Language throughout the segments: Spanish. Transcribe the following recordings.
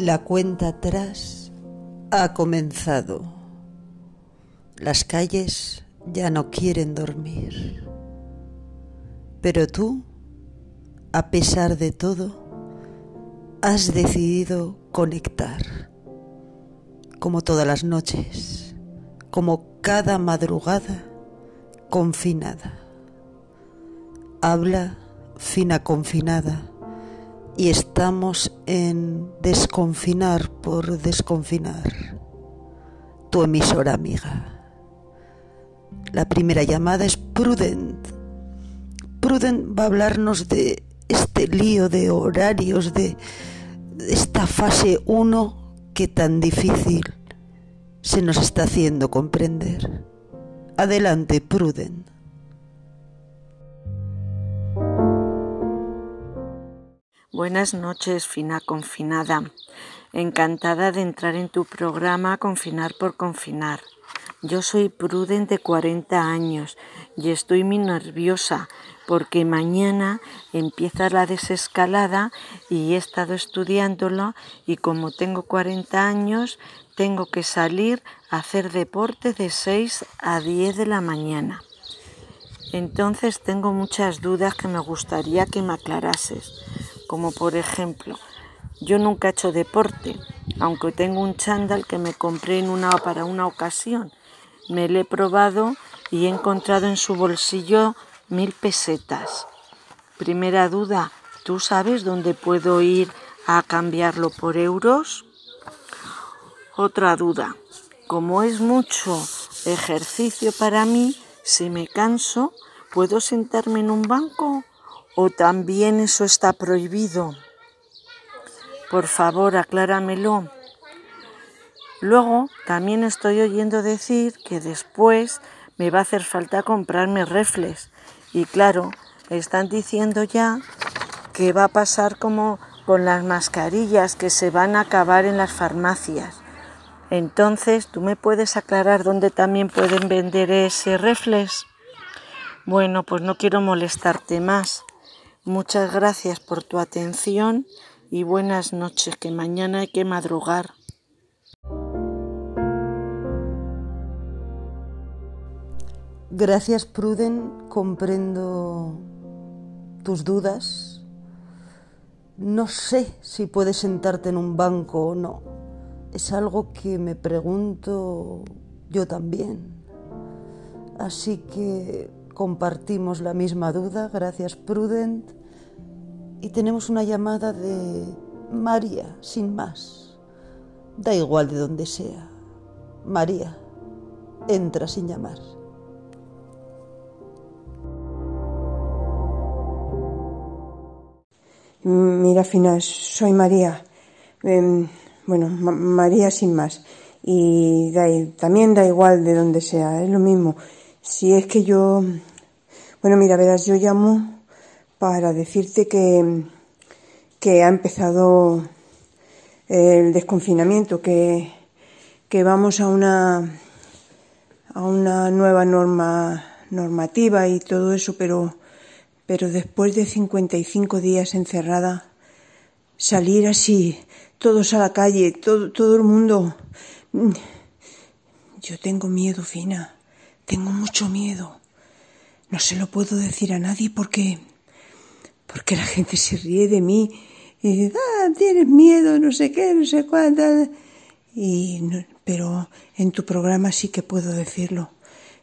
La cuenta atrás ha comenzado. Las calles ya no quieren dormir. Pero tú, a pesar de todo, has decidido conectar. Como todas las noches, como cada madrugada confinada. Habla fina confinada y estamos en desconfinar por desconfinar. Tu emisora amiga. La primera llamada es Prudent. Prudent va a hablarnos de este lío de horarios, de esta fase 1 que tan difícil se nos está haciendo comprender. Adelante, Prudent. Buenas noches, fina confinada. Encantada de entrar en tu programa Confinar por Confinar. Yo soy Prudent de 40 años y estoy muy nerviosa porque mañana empieza la desescalada y he estado estudiándolo y como tengo 40 años tengo que salir a hacer deporte de 6 a 10 de la mañana. Entonces tengo muchas dudas que me gustaría que me aclarases como por ejemplo, yo nunca he hecho deporte, aunque tengo un chándal que me compré en una, para una ocasión. Me lo he probado y he encontrado en su bolsillo mil pesetas. Primera duda, ¿tú sabes dónde puedo ir a cambiarlo por euros? Otra duda, como es mucho ejercicio para mí, si me canso, ¿puedo sentarme en un banco ¿O también eso está prohibido? Por favor, acláramelo. Luego, también estoy oyendo decir que después me va a hacer falta comprarme refles. Y claro, están diciendo ya que va a pasar como con las mascarillas que se van a acabar en las farmacias. Entonces, ¿tú me puedes aclarar dónde también pueden vender ese reflex? Bueno, pues no quiero molestarte más. Muchas gracias por tu atención y buenas noches, que mañana hay que madrugar. Gracias, Pruden. Comprendo tus dudas. No sé si puedes sentarte en un banco o no. Es algo que me pregunto yo también. Así que compartimos la misma duda, gracias Prudent, y tenemos una llamada de María, sin más. Da igual de donde sea. María, entra sin llamar. Mira, Fina, soy María. Em, bueno, María sin más. Y también da igual de donde sea, es lo mismo. Si es que yo bueno, mira, verás, yo llamo para decirte que, que ha empezado el desconfinamiento, que, que vamos a una, a una nueva norma, normativa y todo eso, pero, pero después de 55 días encerrada, salir así, todos a la calle, todo, todo el mundo. Yo tengo miedo, Fina, tengo mucho miedo. No se lo puedo decir a nadie porque porque la gente se ríe de mí y dice, ah, tienes miedo, no sé qué, no sé cuánto. Y pero en tu programa sí que puedo decirlo.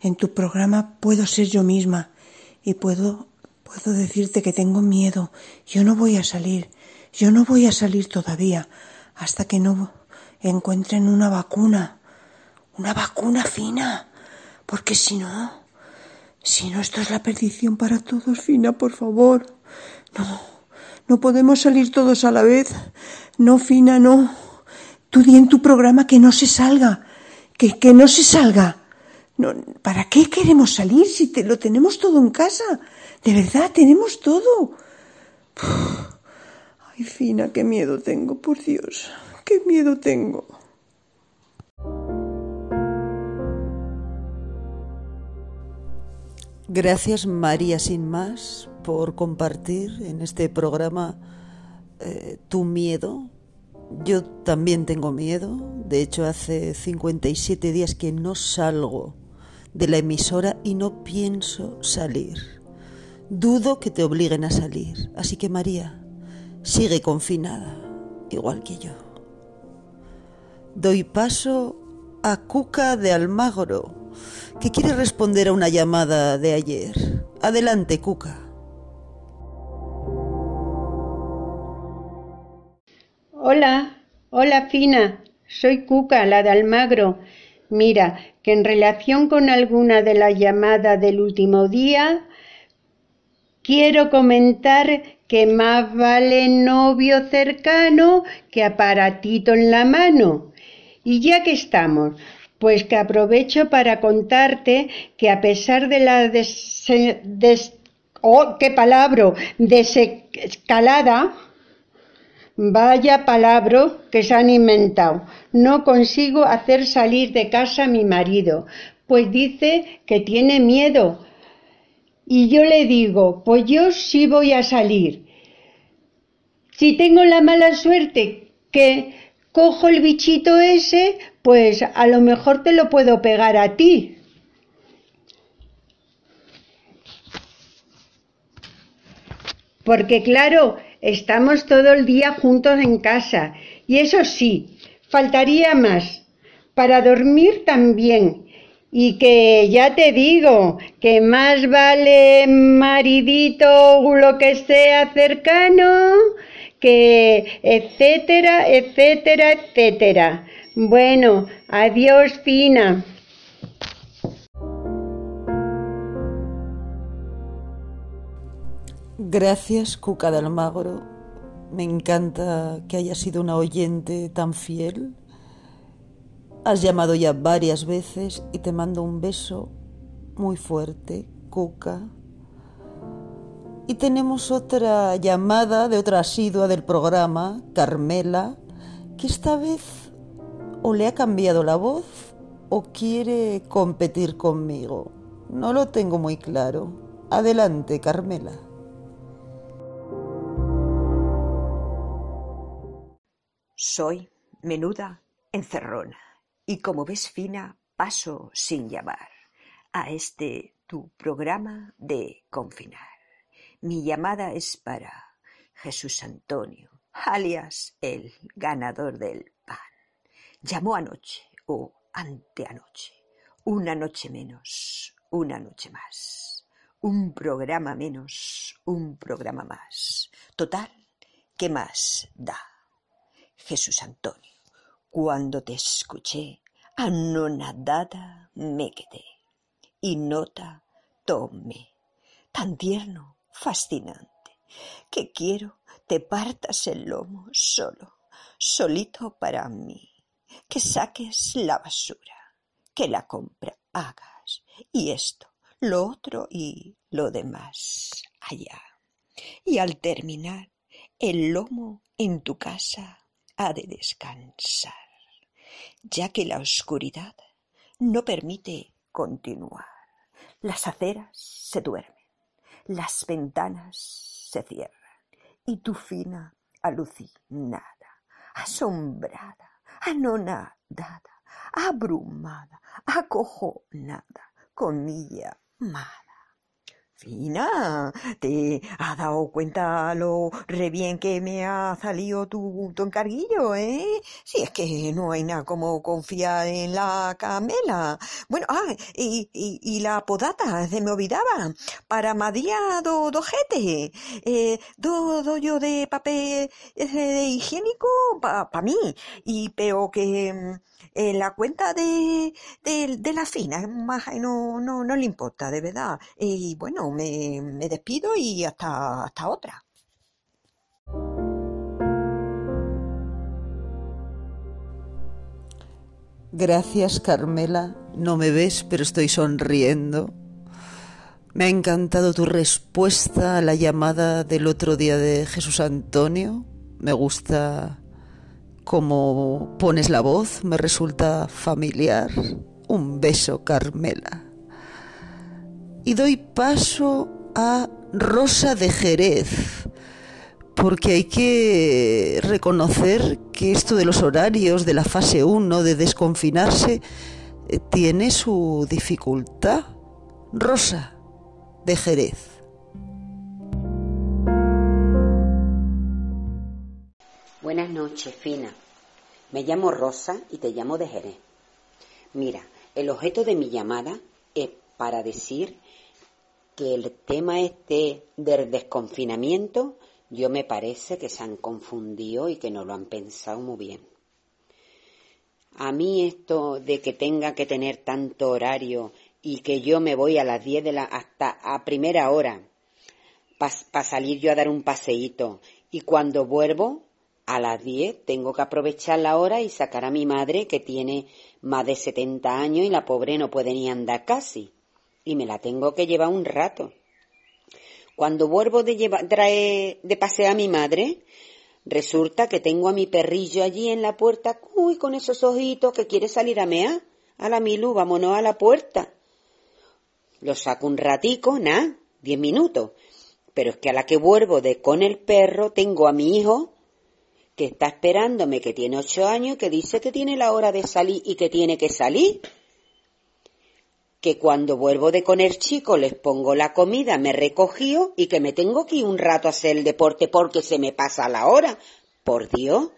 En tu programa puedo ser yo misma y puedo puedo decirte que tengo miedo. Yo no voy a salir. Yo no voy a salir todavía hasta que no encuentren una vacuna. Una vacuna fina. Porque si no, si no, esto es la perdición para todos, Fina, por favor. No, no podemos salir todos a la vez. No, Fina, no. Tú di en tu programa que no se salga. Que, que no se salga. No, ¿Para qué queremos salir si te, lo tenemos todo en casa? De verdad, tenemos todo. Ay, Fina, qué miedo tengo, por Dios. Qué miedo tengo. Gracias María Sin Más por compartir en este programa eh, tu miedo, Yo también tengo miedo. De hecho, hace 57 días que no salgo de la emisora y no pienso salir. Dudo que te obliguen a salir. Así que María, sigue confinada, igual que yo. Doy paso a Cuca de Almagro, que quiere responder a una llamada de ayer. Adelante, Cuca. Hola, hola Fina, soy Cuca, la de Almagro. Mira, que en relación con alguna de las llamadas del último día, quiero comentar que más vale novio cercano que aparatito en la mano. Y ya que estamos, pues que aprovecho para contarte que a pesar de la des, oh, qué palabra, desescalada, Vaya palabra que se han inventado. No consigo hacer salir de casa a mi marido, pues dice que tiene miedo. Y yo le digo, pues yo sí voy a salir. Si tengo la mala suerte que cojo el bichito ese, pues a lo mejor te lo puedo pegar a ti. Porque claro, Estamos todo el día juntos en casa y eso sí, faltaría más. Para dormir también. Y que ya te digo, que más vale maridito lo que sea cercano, que etcétera, etcétera, etcétera. Bueno, adiós, Fina. Gracias, Cuca de Almagro. Me encanta que hayas sido una oyente tan fiel. Has llamado ya varias veces y te mando un beso muy fuerte, Cuca. Y tenemos otra llamada de otra asidua del programa, Carmela, que esta vez o le ha cambiado la voz o quiere competir conmigo. No lo tengo muy claro. Adelante, Carmela. Soy menuda encerrona y como ves fina paso sin llamar a este tu programa de confinar. Mi llamada es para Jesús Antonio, alias el ganador del pan. Llamó anoche o anteanoche, una noche menos, una noche más, un programa menos, un programa más. Total, ¿qué más da? Jesús Antonio, cuando te escuché, anonadada me quedé y nota tomé, tan tierno, fascinante, que quiero te partas el lomo solo, solito para mí, que saques la basura, que la compra hagas, y esto, lo otro y lo demás allá. Y al terminar, el lomo en tu casa ha de descansar, ya que la oscuridad no permite continuar. Las aceras se duermen, las ventanas se cierran y tu fina alucinada, asombrada, anonadada, abrumada, acojonada, con ella Fina, ¿te has dado cuenta lo re bien que me ha salido tu, tu encarguillo, eh? Si es que no hay nada como confiar en la camela. Bueno, ah, y, y, la podata, se me olvidaba. Para Madía do, do jete. Eh, do, yo de papel de higiénico para pa mí. Y pero que la cuenta de, de, la fina, más, no, no, no le importa, de verdad. Y bueno, me, me despido y hasta, hasta otra. Gracias, Carmela. No me ves, pero estoy sonriendo. Me ha encantado tu respuesta a la llamada del otro día de Jesús Antonio. Me gusta como pones la voz, me resulta familiar. Un beso, Carmela. Y doy paso a Rosa de Jerez, porque hay que reconocer que esto de los horarios, de la fase 1, de desconfinarse, eh, tiene su dificultad. Rosa, de Jerez. Buenas noches, Fina. Me llamo Rosa y te llamo de Jerez. Mira, el objeto de mi llamada es para decir que el tema este del desconfinamiento yo me parece que se han confundido y que no lo han pensado muy bien. A mí esto de que tenga que tener tanto horario y que yo me voy a las 10 de la hasta a primera hora para salir yo a dar un paseíto y cuando vuelvo a las 10 tengo que aprovechar la hora y sacar a mi madre que tiene más de 70 años y la pobre no puede ni andar casi y me la tengo que llevar un rato. Cuando vuelvo de llevar, traer de pasear a mi madre, resulta que tengo a mi perrillo allí en la puerta, uy, con esos ojitos que quiere salir a mea. A la Milú, vámonos a la puerta. Lo saco un ratico, nada, diez minutos. Pero es que a la que vuelvo de con el perro tengo a mi hijo que está esperándome, que tiene ocho años, que dice que tiene la hora de salir y que tiene que salir que cuando vuelvo de con el chico les pongo la comida, me recogió y que me tengo que ir un rato a hacer el deporte porque se me pasa la hora. Por Dios,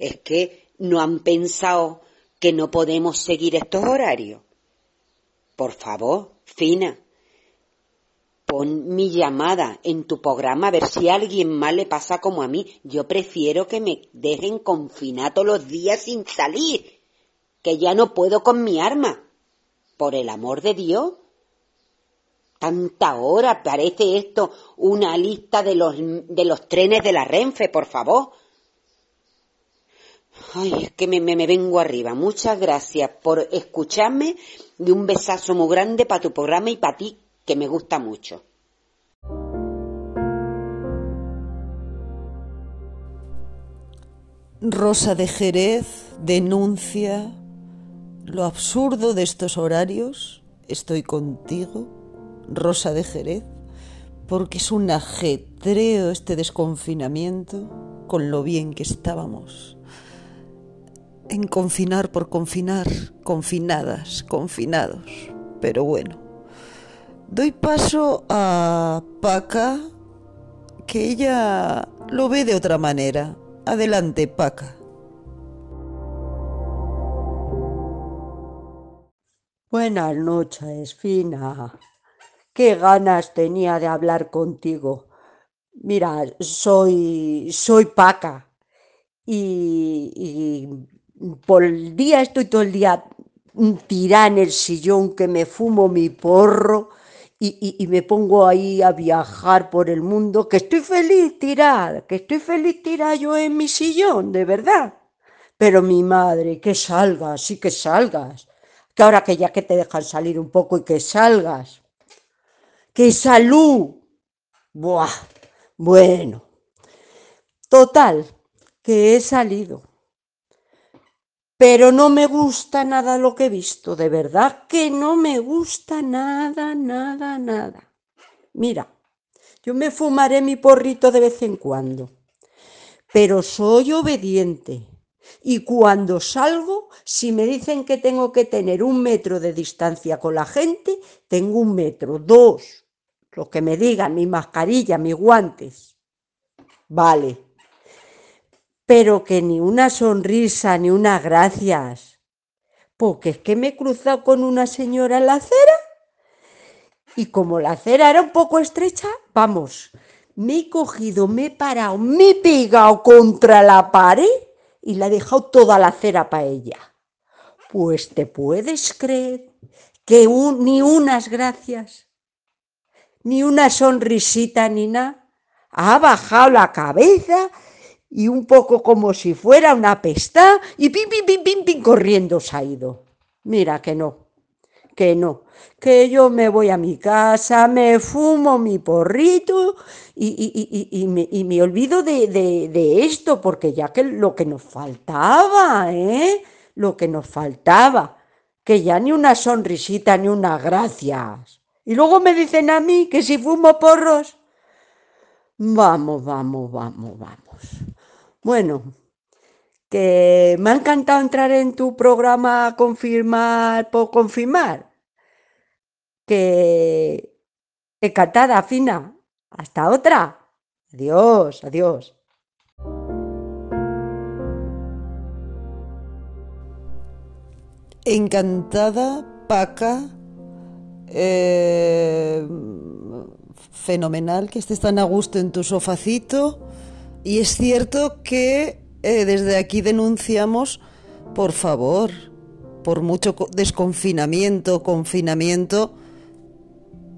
es que no han pensado que no podemos seguir estos horarios. Por favor, Fina, pon mi llamada en tu programa a ver si a alguien más le pasa como a mí. Yo prefiero que me dejen confinado todos los días sin salir, que ya no puedo con mi arma. Por el amor de Dios. Tanta hora, parece esto una lista de los, de los trenes de la Renfe, por favor. Ay, es que me, me, me vengo arriba. Muchas gracias por escucharme y un besazo muy grande para tu programa y para ti, que me gusta mucho. Rosa de Jerez denuncia lo absurdo de estos horarios, estoy contigo, Rosa de Jerez, porque es un ajetreo este desconfinamiento con lo bien que estábamos. En confinar por confinar, confinadas, confinados. Pero bueno, doy paso a Paca, que ella lo ve de otra manera. Adelante, Paca. Buenas noches, Fina. Qué ganas tenía de hablar contigo. Mira, soy, soy Paca y, y por el día estoy todo el día tirada en el sillón que me fumo mi porro y, y, me pongo ahí a viajar por el mundo, que estoy feliz tirada, que estoy feliz tirada yo en mi sillón, de verdad. Pero mi madre, que salgas, sí que salgas que ahora que ya que te dejan salir un poco y que salgas. ¡Qué salud! Buah, bueno. Total, que he salido. Pero no me gusta nada lo que he visto, de verdad que no me gusta nada, nada, nada. Mira, yo me fumaré mi porrito de vez en cuando, pero soy obediente y cuando salgo, si me dicen que tengo que tener un metro de distancia con la gente, tengo un metro, dos, lo que me digan, mi mascarilla, mis guantes. Vale. Pero que ni una sonrisa, ni unas gracias. Porque es que me he cruzado con una señora en la acera y como la acera era un poco estrecha, vamos, me he cogido, me he parado, me he pegado contra la pared y la ha dejado toda la cera para ella. Pues te puedes creer que ni unas gracias, ni una sonrisita, ni nada. Ha bajado la cabeza y un poco como si fuera una pesta y pim, pim, pim, pim, pim, corriendo se ha ido. Mira que no, que no, que yo me voy a mi casa, me fumo mi porrito y, y, y, y me, me, olvido de, de, de, esto, porque ya que lo que nos faltaba, ¿eh? Lo que nos faltaba, que ya ni una sonrisita ni unas gracias. Y luego me dicen a mí que si fumo porros, Vamos, vamos, vamos, vamos. Bueno, que me ha encantado entrar en tu programa Confirmar por Confirmar. Que encantada, Fina. Hasta otra. Adiós, adiós. Encantada, Paca. Eh, fenomenal que estés tan a gusto en tu sofacito. Y es cierto que eh, desde aquí denunciamos, por favor, por mucho desconfinamiento, confinamiento,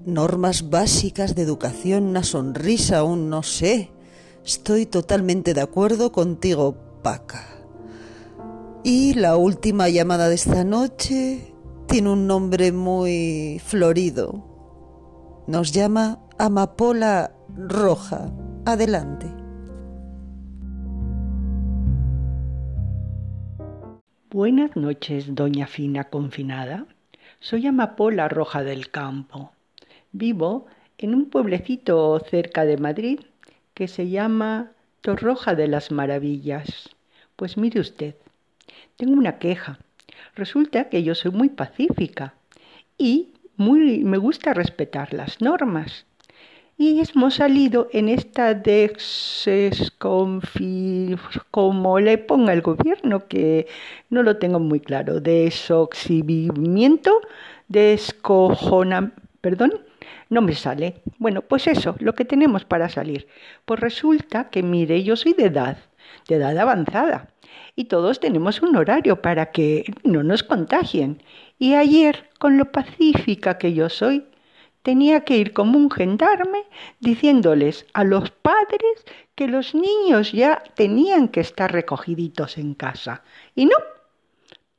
normas básicas de educación, una sonrisa, un no sé. Estoy totalmente de acuerdo contigo, Paca. Y la última llamada de esta noche tiene un nombre muy florido. Nos llama Amapola Roja. Adelante. Buenas noches, doña Fina confinada. Soy Amapola Roja del Campo. Vivo en un pueblecito cerca de Madrid que se llama Torroja de las Maravillas. Pues mire usted, tengo una queja. Resulta que yo soy muy pacífica y muy, me gusta respetar las normas. Y hemos salido en esta desconfi... como le ponga el gobierno, que no lo tengo muy claro, desoxibimiento, descojona... perdón, no me sale. Bueno, pues eso, lo que tenemos para salir. Pues resulta que, mire, yo soy de edad, de edad avanzada, y todos tenemos un horario para que no nos contagien. Y ayer, con lo pacífica que yo soy, tenía que ir como un gendarme diciéndoles a los padres que los niños ya tenían que estar recogiditos en casa. Y no,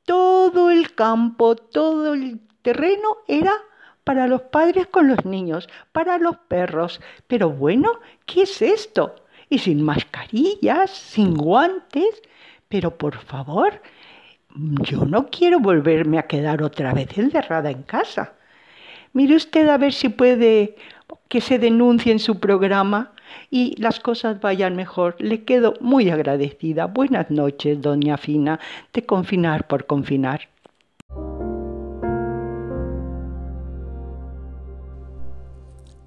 todo el campo, todo el terreno era para los padres con los niños, para los perros. Pero bueno, ¿qué es esto? Y sin mascarillas, sin guantes. Pero por favor, yo no quiero volverme a quedar otra vez encerrada en casa. Mire usted a ver si puede que se denuncie en su programa y las cosas vayan mejor. Le quedo muy agradecida. Buenas noches, doña Fina, de confinar por confinar.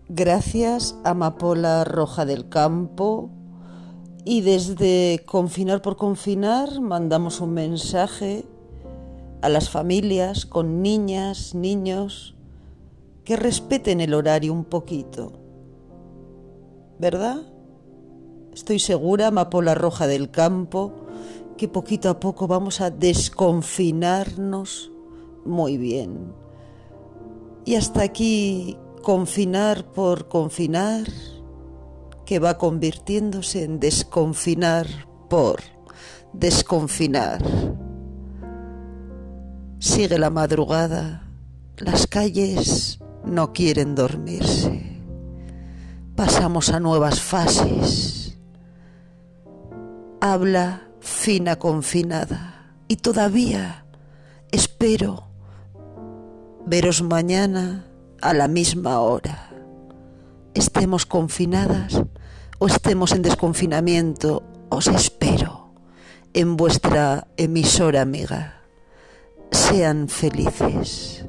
Gracias, Amapola Roja del Campo. Y desde Confinar por Confinar mandamos un mensaje a las familias con niñas, niños, que respeten el horario un poquito. ¿Verdad? Estoy segura, Amapola Roja del Campo, que poquito a poco vamos a desconfinarnos muy bien. Y hasta aquí confinar por confinar, que va convirtiéndose en desconfinar por desconfinar. Sigue la madrugada, las calles no quieren dormirse. Pasamos a nuevas fases. Habla fina confinada y todavía espero veros mañana a la misma hora. Estemos confinadas o estemos en desconfinamiento, os espero en vuestra emisora amiga. Sean felices.